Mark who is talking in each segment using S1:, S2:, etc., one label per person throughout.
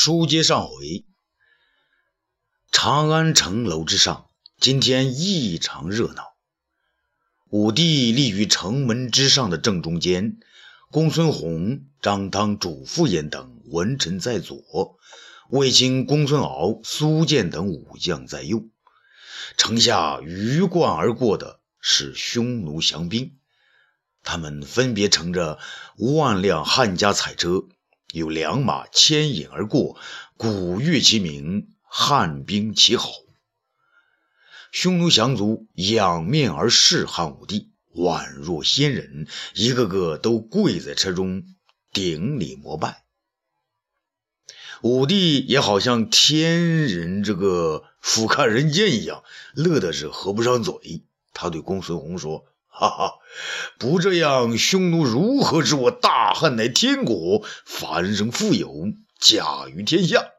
S1: 书接上回，长安城楼之上，今天异常热闹。武帝立于城门之上的正中间，公孙弘、张汤、主父偃等文臣在左，卫青、公孙敖、苏建等武将在右。城下鱼贯而过的是匈奴降兵，他们分别乘着万辆汉家彩车。有良马牵引而过，鼓乐齐鸣，汉兵齐吼。匈奴降卒仰面而视汉武帝，宛若仙人，一个个都跪在车中顶礼膜拜。武帝也好像天人这个俯瞰人间一样，乐的是合不上嘴。他对公孙弘说。哈哈，不这样，匈奴如何知我大汉乃天国，繁盛富有，甲于天下？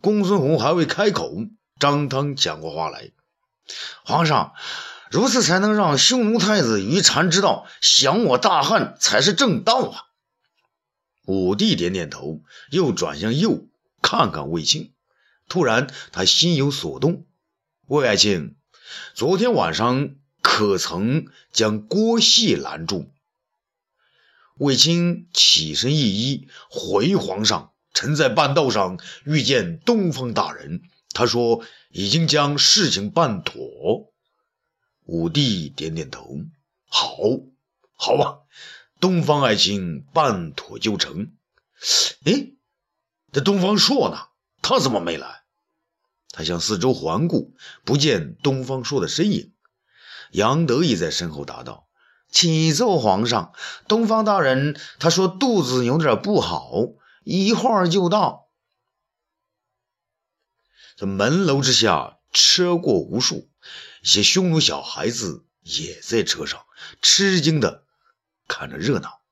S1: 公孙弘还未开口，张汤抢过话来：“皇上，如此才能让匈奴太子于禅知道，降我大汉才是正道啊！”武帝点点头，又转向右看看卫青，突然他心有所动：“魏爱卿，昨天晚上。”可曾将郭谢拦住？卫青起身一揖，回皇上：“臣在半道上遇见东方大人，他说已经将事情办妥。”武帝点点头：“好，好啊，东方爱卿办妥就成。”哎，这东方朔呢？他怎么没来？他向四周环顾，不见东方朔的身影。杨德也在身后答道：“启奏皇上，东方大人，他说肚子有点不好，一会儿就到。”这门楼之下，车过无数，一些匈奴小孩子也在车上，吃惊的看着热闹。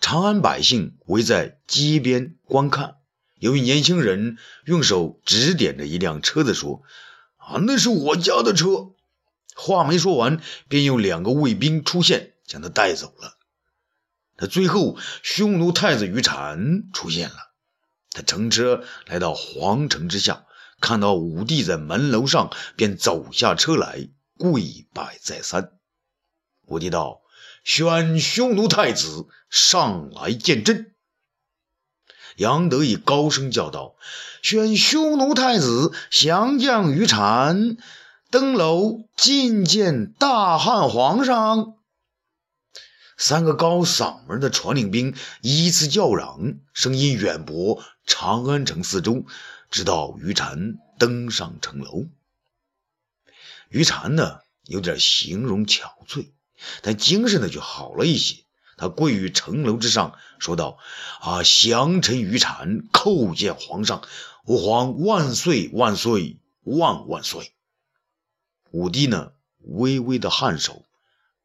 S1: 长安百姓围在街边观看，有一年轻人用手指点着一辆车子说：“啊，那是我家的车。”话没说完，便有两个卫兵出现，将他带走了。他最后，匈奴太子于禅出现了。他乘车来到皇城之下，看到武帝在门楼上，便走下车来，跪拜再三。武帝道：“选匈奴太子上来见朕。”杨德以高声叫道：“选匈奴太子降将于禅。”登楼觐见大汉皇上。三个高嗓门的传令兵依次叫嚷，声音远播长安城四周，直到于禅登上城楼。于禅呢，有点形容憔悴，但精神呢就好了一些。他跪于城楼之上，说道：“啊，降臣于禅叩见皇上，吾皇万岁万岁万万岁！”武帝呢，微微的颔首，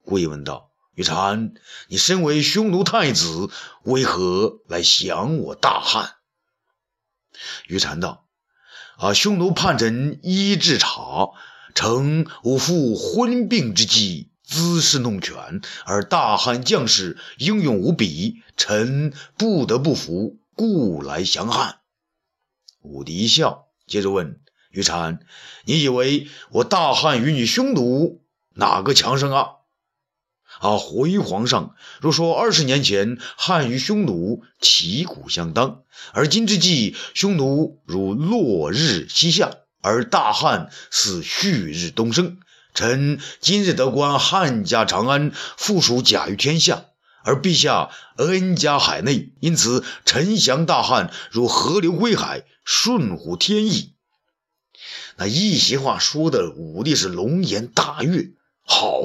S1: 跪问道：“于禅，你身为匈奴太子，为何来降我大汉？”于禅道：“啊，匈奴叛臣伊稚茶，乘吾父昏病之际，滋事弄权，而大汉将士英勇无比，臣不得不服，故来降汉。”武帝一笑，接着问。于禅，你以为我大汉与你匈奴哪个强盛啊？啊，回皇上，若说二十年前汉与匈奴旗鼓相当，而今之计，匈奴如落日西下，而大汉似旭日东升。臣今日得观汉家长安，附属甲于天下，而陛下恩加海内，因此臣降大汉如河流归海，顺乎天意。那一席话说的，武帝是龙颜大悦。好，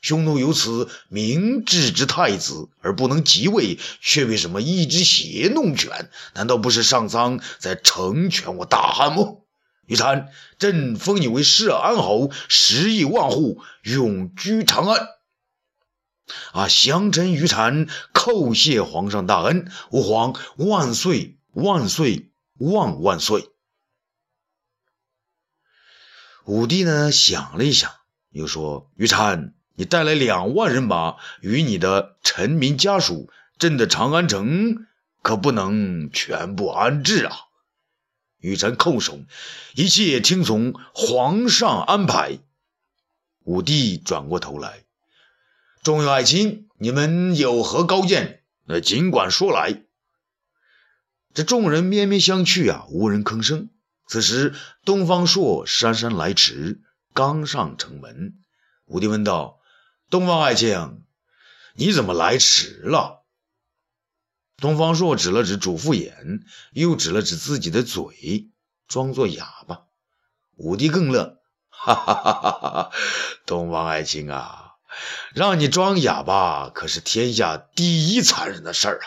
S1: 匈奴有此明智之太子而不能即位，却为什么一直血弄权？难道不是上苍在成全我大汉吗？于禅，朕封你为摄安侯，十亿万户永居长安。啊，降臣于禅，叩谢皇上大恩，吾皇万岁万岁万万岁。武帝呢想了一想，又说：“于禅，你带来两万人马与你的臣民家属，朕的长安城可不能全部安置啊！玉婵叩首，一切听从皇上安排。武帝转过头来，众位爱卿，你们有何高见？那尽管说来。这众人面面相觑啊，无人吭声。此时，东方朔姗姗来迟，刚上城门，武帝问道：“东方爱卿，你怎么来迟了？”东方朔指了指主父偃，又指了指自己的嘴，装作哑巴。武帝更乐：“哈哈哈哈哈！东方爱卿啊，让你装哑巴可是天下第一残忍的事儿啊！”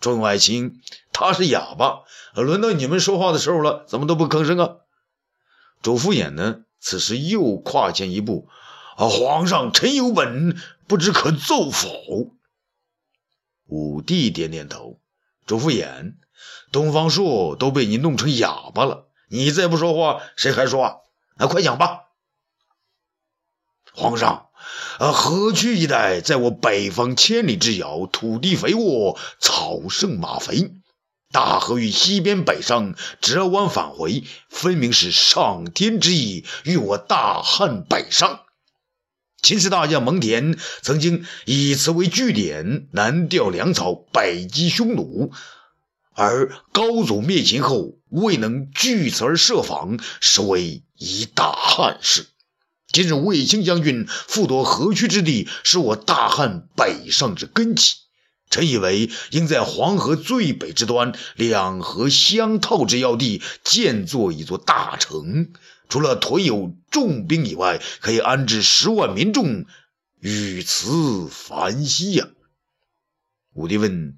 S1: 众爱卿，他是哑巴，轮到你们说话的时候了，怎么都不吭声啊？主父偃呢？此时又跨前一步，啊，皇上，臣有本，不知可奏否？武帝点点头。主父偃，东方朔都被你弄成哑巴了，你再不说话，谁还说话？那快讲吧。皇上。而河曲一带，在我北方千里之遥，土地肥沃，草盛马肥。大河于西边北上，折弯返回，分明是上天之意，与我大汉北上。秦时大将蒙恬曾经以此为据点，南调粮草，北击匈奴。而高祖灭秦后，未能据此而设防，实为一大憾事。今日卫青将军复夺河曲之地，是我大汉北上之根基。臣以为，应在黄河最北之端，两河相套之要地，建作一座大城。除了屯有重兵以外，可以安置十万民众，与此反息呀。武帝问：“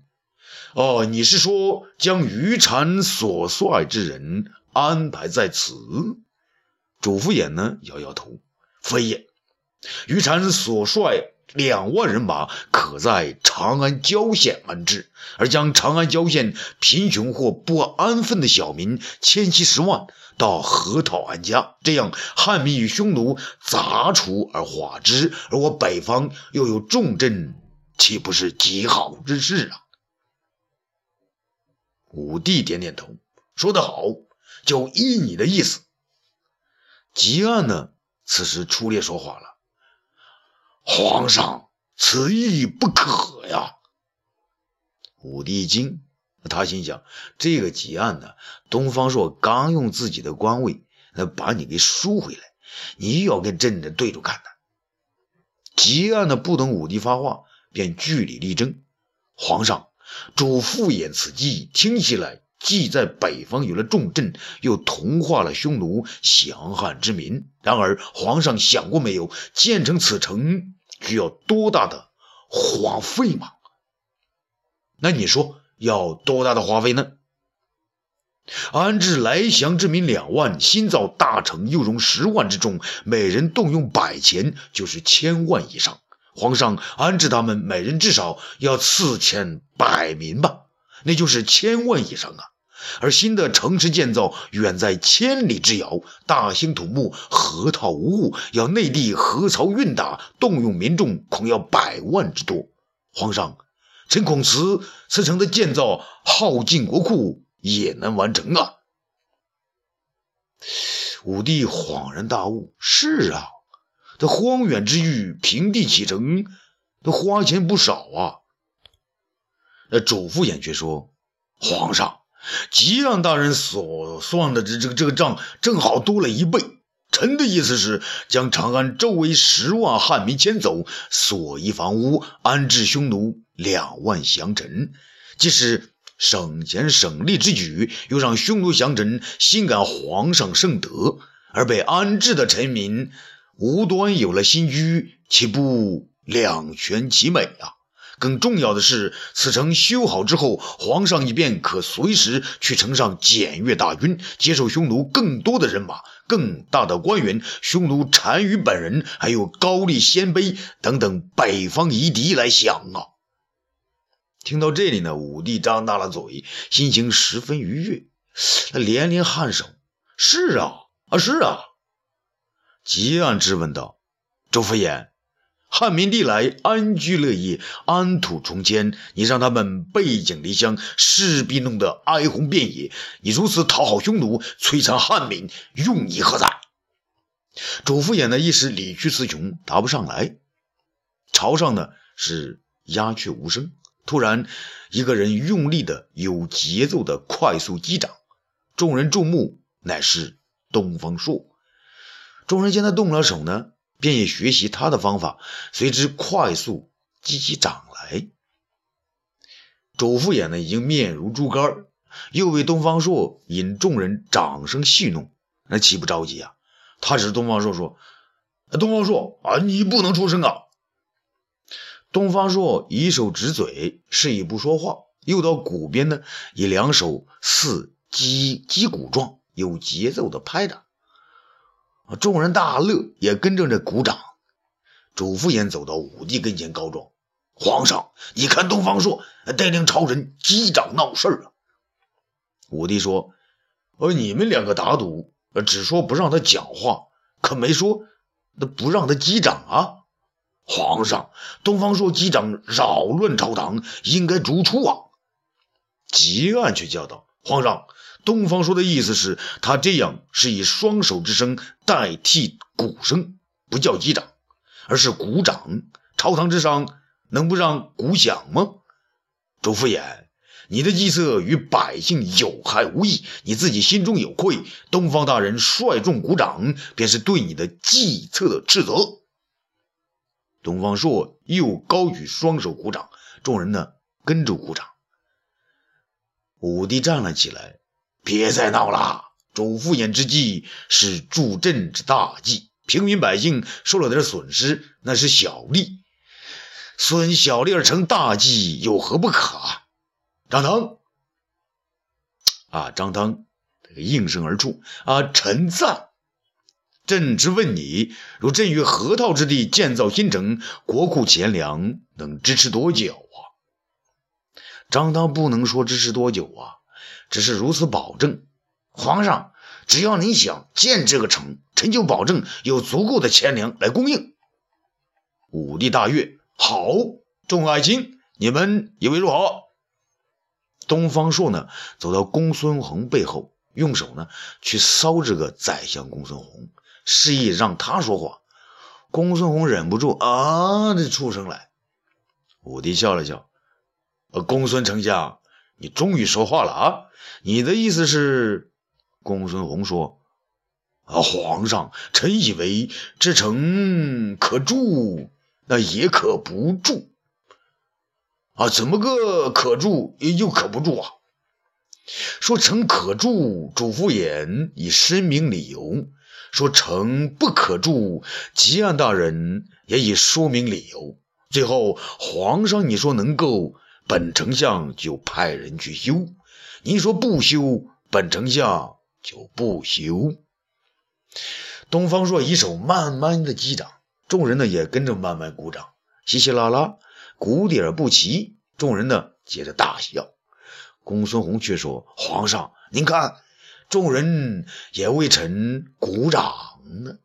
S1: 哦，你是说将于禅所率之人安排在此？”主父偃呢，摇摇头。非也，于禅所率两万人马，可在长安郊县安置；而将长安郊县贫穷或不安分的小民千七十万到河套安家，这样汉民与匈奴杂处而化之，而我北方又有重镇，岂不是极好之事啊？武帝点点头，说得好，就依你的意思。吉案呢？此时出列说话了：“皇上，此意不可呀！”武帝一惊，他心想：这个吉案呢，东方朔刚用自己的官位来把你给赎回来，你又要跟朕的对着干呢。吉案呢，不等武帝发话，便据理力争：“皇上，主父偃此计听起来……”既在北方有了重镇，又同化了匈奴降汉之民。然而，皇上想过没有，建成此城需要多大的花费吗？那你说要多大的花费呢？安置来降之民两万，新造大城又容十万之众，每人动用百钱，就是千万以上。皇上安置他们，每人至少要四千百民吧。那就是千万以上啊！而新的城池建造远在千里之遥，大兴土木，河套无物，要内地河槽运打，动用民众恐要百万之多。皇上，臣恐此此城的建造耗尽国库，也难完成啊！武帝恍然大悟：是啊，这荒远之域，平地起城，都花钱不少啊！那主父偃却说：“皇上，吉让大人所算的这这个这个账正好多了一倍。臣的意思是，将长安周围十万汉民迁走，所依房屋，安置匈奴两万降臣，既是省钱省力之举，又让匈奴降臣心感皇上圣德，而被安置的臣民无端有了新居，岂不两全其美啊？”更重要的是，此城修好之后，皇上以便可随时去城上检阅大军，接受匈奴更多的人马、更大的官员、匈奴单于本人，还有高丽鲜卑等等北方夷狄来降啊！听到这里呢，武帝张大了嘴，心情十分愉悦，他连连颔首：“是啊，啊是啊。”吉安质问道：“周福衍。”汉民历来安居乐业，安土重迁，你让他们背井离乡，势必弄得哀鸿遍野。你如此讨好匈奴，摧残汉民，用意何在？主父偃呢一时理屈词穷，答不上来。朝上呢是鸦雀无声。突然，一个人用力的、有节奏的快速击掌，众人注目，乃是东方朔。众人见他动了手呢。便也学习他的方法，随之快速击起掌来。周副眼呢，已经面如猪肝，又为东方朔引众人掌声戏弄，那岂不着急啊？他指东方朔说：“东方朔啊，你不能出声啊！”东方朔以手指嘴，示意不说话，又到鼓边呢，以两手似击击鼓状，有节奏的拍打。众人大乐，也跟着这鼓掌。主父偃走到武帝跟前，告状：“皇上，你看东方朔带领朝人击掌闹事了。”武帝说：“呃，你们两个打赌，只说不让他讲话，可没说那不让他击掌啊。”皇上，东方朔击掌扰乱朝堂，应该逐出啊。汲黯却叫道：“皇上。”东方朔的意思是他这样是以双手之声代替鼓声，不叫击掌，而是鼓掌。朝堂之上能不让鼓响吗？周夫衍，你的计策与百姓有害无益，你自己心中有愧。东方大人率众鼓掌，便是对你的计策的斥责。东方朔又高举双手鼓掌，众人呢跟着鼓掌。武帝站了起来。别再闹了！周敷衍之计是助朕之大计，平民百姓受了点损失，那是小利；损小利而成大计，有何不可？张汤啊，张汤这个应声而出啊，臣赞。朕之问你：如朕于河套之地建造新城，国库钱粮能支持多久啊？张汤不能说支持多久啊。只是如此保证，皇上，只要你想建这个城，臣就保证有足够的钱粮来供应。武帝大悦，好，众爱卿，你们以为如何？东方朔呢，走到公孙弘背后，用手呢去搔这个宰相公孙弘，示意让他说话。公孙弘忍不住啊的出声来。武帝笑了笑，呃，公孙丞相。你终于说话了啊！你的意思是，公孙弘说：“啊，皇上，臣以为这城可住，那也可不住。啊，怎么个可住又可不住啊？说城可住，主父偃已申明理由；说城不可住，吉安大人也已说明理由。最后，皇上你说能够。”本丞相就派人去修，你说不修，本丞相就不修。东方朔一手慢慢的击掌，众人呢也跟着慢慢鼓掌，稀稀拉拉，鼓点不齐，众人呢接着大笑。公孙弘却说：“皇上，您看，众人也为臣鼓掌呢。”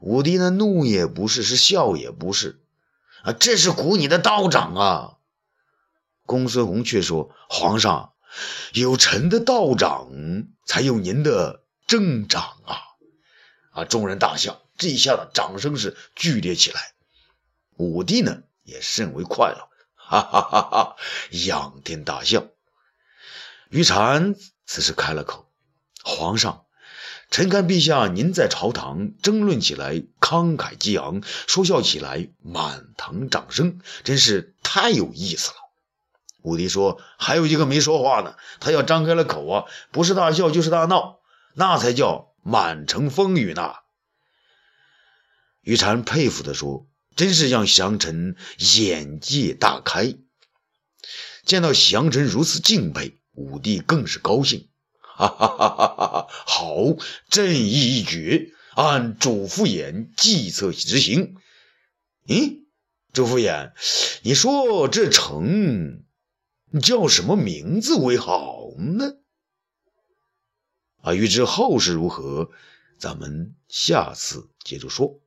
S1: 武帝呢怒也不是，是笑也不是，啊，这是鼓你的道长啊！公孙弘却说：“皇上，有臣的道长，才有您的正长啊！”啊，众人大笑。这一下子掌声是剧烈起来。武帝呢也甚为快乐，哈哈哈哈，仰天大笑。于禅此时开了口：“皇上，臣看陛下您在朝堂争论起来慷慨激昂，说笑起来满堂掌声，真是太有意思了。”武帝说：“还有一个没说话呢，他要张开了口啊，不是大笑就是大闹，那才叫满城风雨呢。”于禅佩服地说：“真是让降臣眼界大开。”见到降臣如此敬佩，武帝更是高兴，哈哈哈哈哈哈！好，朕意已决，按主父偃计策执行。咦，主父偃，你说这城？叫什么名字为好呢？啊，欲知后事如何，咱们下次接着说。